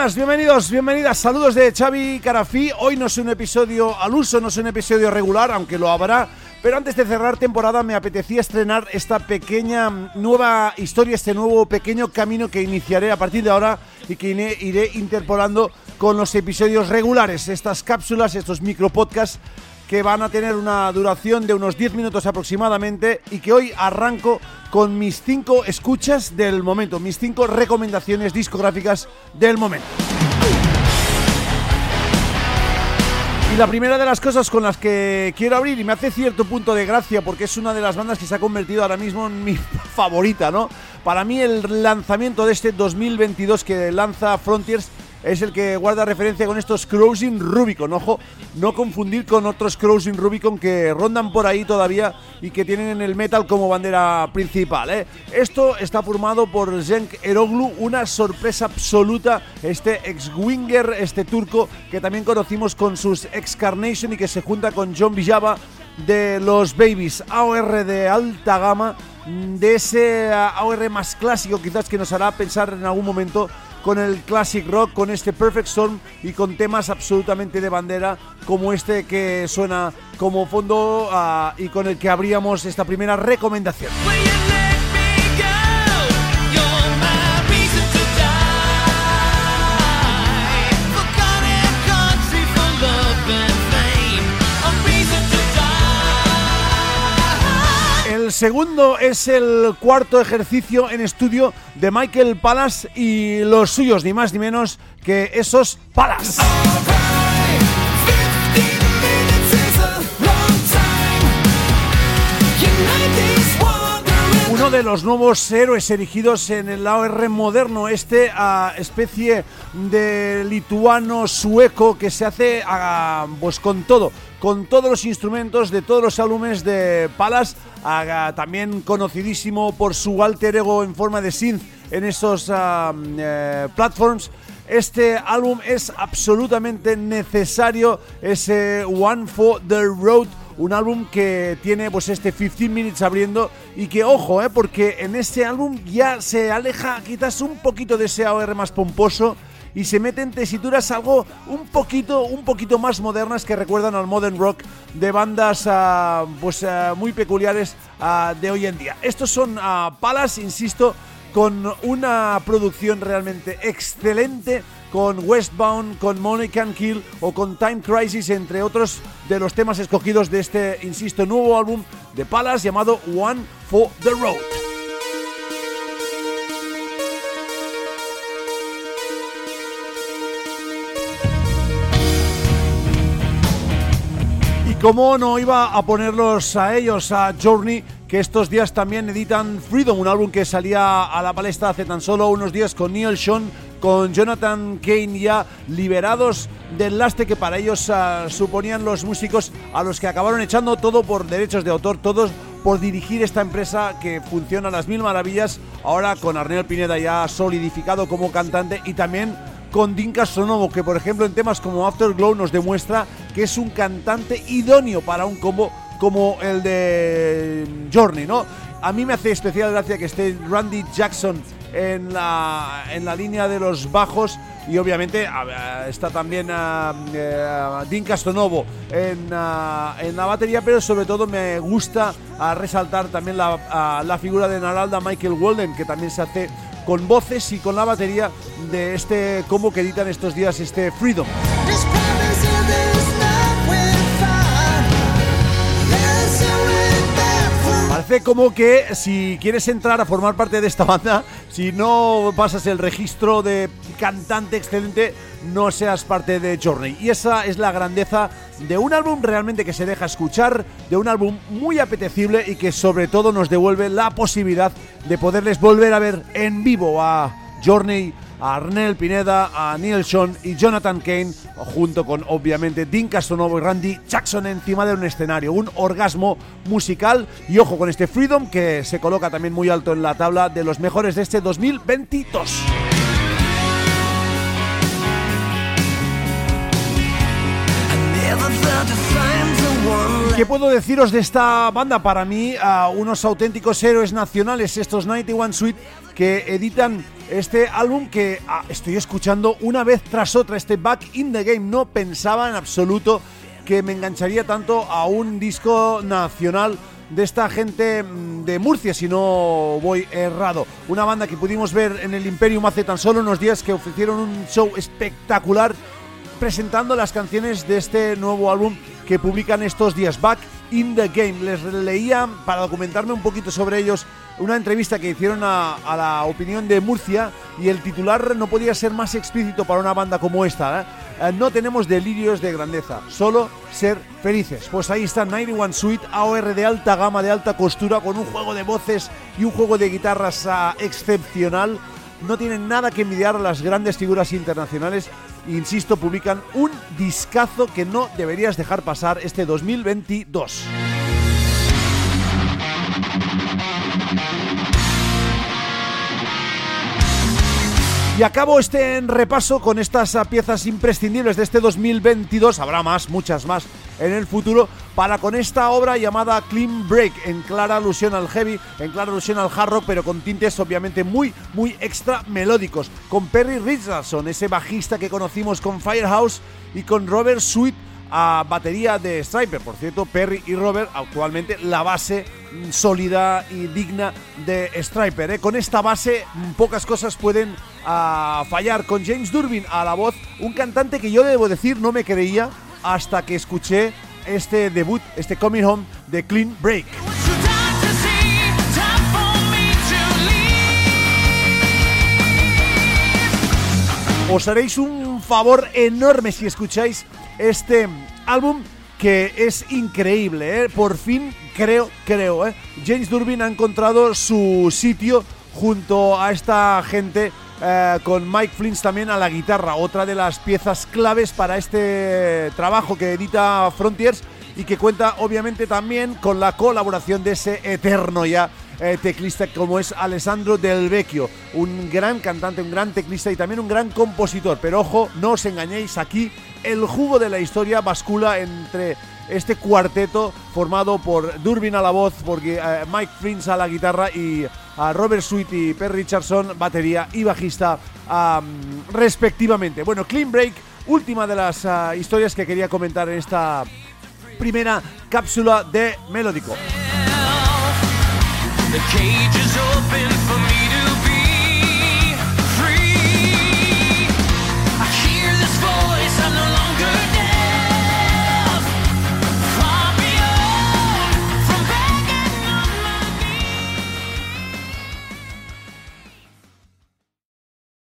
Bienvenidos, bienvenidas, saludos de Xavi Carafí. Hoy no es un episodio al uso, no es un episodio regular, aunque lo habrá. Pero antes de cerrar temporada me apetecía estrenar esta pequeña nueva historia, este nuevo pequeño camino que iniciaré a partir de ahora y que iré, iré interpolando con los episodios regulares, estas cápsulas, estos micropodcasts que van a tener una duración de unos 10 minutos aproximadamente y que hoy arranco con mis 5 escuchas del momento, mis 5 recomendaciones discográficas del momento. Y la primera de las cosas con las que quiero abrir y me hace cierto punto de gracia porque es una de las bandas que se ha convertido ahora mismo en mi favorita, ¿no? Para mí el lanzamiento de este 2022 que lanza Frontiers es el que guarda referencia con estos Crossing Rubicon. Ojo, no confundir con otros Crossing Rubicon que rondan por ahí todavía y que tienen el metal como bandera principal. ¿eh? Esto está formado por Cenk Eroglu, una sorpresa absoluta. Este ex-winger, este turco, que también conocimos con sus ex-Carnation y que se junta con John Villaba de los Babies, AOR de alta gama, de ese AOR más clásico quizás que nos hará pensar en algún momento con el classic rock, con este Perfect Storm y con temas absolutamente de bandera como este que suena como fondo uh, y con el que abríamos esta primera recomendación. Segundo es el cuarto ejercicio en estudio de Michael Palas y los suyos, ni más ni menos que esos Palas. Uno de los nuevos héroes erigidos en el AOR moderno, este especie de lituano sueco que se hace pues con todo, con todos los instrumentos de todos los álbumes de Palas, a, también conocidísimo por su alter ego en forma de synth en esos eh, platforms. Este álbum es absolutamente necesario, ese One for the Road, un álbum que tiene pues este 15 minutes abriendo y que ojo, eh, porque en este álbum ya se aleja quizás un poquito de ese AOR más pomposo y se mete en tesituras algo un poquito, un poquito más modernas que recuerdan al modern rock de bandas uh, pues uh, muy peculiares uh, de hoy en día. Estos son Palas, insisto, con una producción realmente excelente con Westbound, con Money Can Kill o con Time Crisis, entre otros de los temas escogidos de este, insisto, nuevo álbum de Palas llamado One for the Road. Y como no iba a ponerlos a ellos, a Journey, que estos días también editan Freedom, un álbum que salía a la palestra hace tan solo unos días con Neil Sean, con Jonathan Kane ya liberados del lastre que para ellos uh, suponían los músicos a los que acabaron echando todo por derechos de autor, todos por dirigir esta empresa que funciona a las mil maravillas, ahora con Arnel Pineda ya solidificado como cantante y también con Dinka Sonomo, que por ejemplo en temas como Afterglow nos demuestra que es un cantante idóneo para un combo como el de Journey, ¿no? A mí me hace especial gracia que esté Randy Jackson en la, en la línea de los bajos y obviamente está también uh, Dean Castonovo en, uh, en, la batería, pero sobre todo me gusta resaltar también la, la figura de Naralda Michael Walden, que también se hace con voces y con la batería de este combo que editan estos días, este Freedom. Como que si quieres entrar a formar parte de esta banda, si no pasas el registro de cantante excelente, no seas parte de Journey. Y esa es la grandeza de un álbum realmente que se deja escuchar, de un álbum muy apetecible y que sobre todo nos devuelve la posibilidad de poderles volver a ver en vivo a Journey a Arnel Pineda, a Neil Sean y Jonathan Kane, junto con obviamente Dean Castonovo y Randy Jackson encima de un escenario. Un orgasmo musical y ojo con este Freedom que se coloca también muy alto en la tabla de los mejores de este 2022. ¿Qué puedo deciros de esta banda? Para mí, unos auténticos héroes nacionales, estos 91 Suite, que editan este álbum que ah, estoy escuchando una vez tras otra, este Back in the Game. No pensaba en absoluto que me engancharía tanto a un disco nacional de esta gente mm, de Murcia, si no voy errado. Una banda que pudimos ver en el Imperium hace tan solo unos días que ofrecieron un show espectacular presentando las canciones de este nuevo álbum que publican estos días, Back in the Game. Les leía, para documentarme un poquito sobre ellos, una entrevista que hicieron a, la opinión de Murcia y el titular no podía ser más explícito para una banda como esta. ¿eh? Eh, no tenemos delirios de grandeza, solo ser felices. Pues ahí está 91 Suite, AOR de alta gama, de alta costura, con un juego de voces y un juego de guitarras ah, excepcional. No tienen nada que envidiar a las grandes figuras internacionales. Insisto, publican un discazo que no deberías dejar pasar este 2022. Y acabo este repaso con estas piezas imprescindibles de este 2022. Habrá más, muchas más en el futuro. Para con esta obra llamada Clean Break, en clara alusión al heavy, en clara alusión al hard rock, pero con tintes obviamente muy, muy extra melódicos. Con Perry Richardson, ese bajista que conocimos con Firehouse, y con Robert Sweet a batería de Striper. Por cierto, Perry y Robert, actualmente la base sólida y digna de Striper. ¿eh? Con esta base, pocas cosas pueden ah, fallar. Con James Durbin a la voz, un cantante que yo debo decir no me creía hasta que escuché este debut, este Coming Home de Clean Break. Os haréis un favor enorme si escucháis este álbum que es increíble, ¿eh? Por fin creo, creo, ¿eh? James Durbin ha encontrado su sitio junto a esta gente eh, con Mike Flint también a la guitarra, otra de las piezas claves para este trabajo que edita Frontiers y que cuenta obviamente también con la colaboración de ese eterno ya eh, teclista como es Alessandro Del Vecchio, un gran cantante, un gran teclista y también un gran compositor. Pero ojo, no os engañéis, aquí el jugo de la historia bascula entre este cuarteto formado por Durbin a la voz, porque eh, Mike Prince a la guitarra y Robert Sweet y Per Richardson batería y bajista respectivamente. Bueno, Clean Break, última de las ah, historias que quería comentar en esta primera cápsula de Melódico. The cage is open for me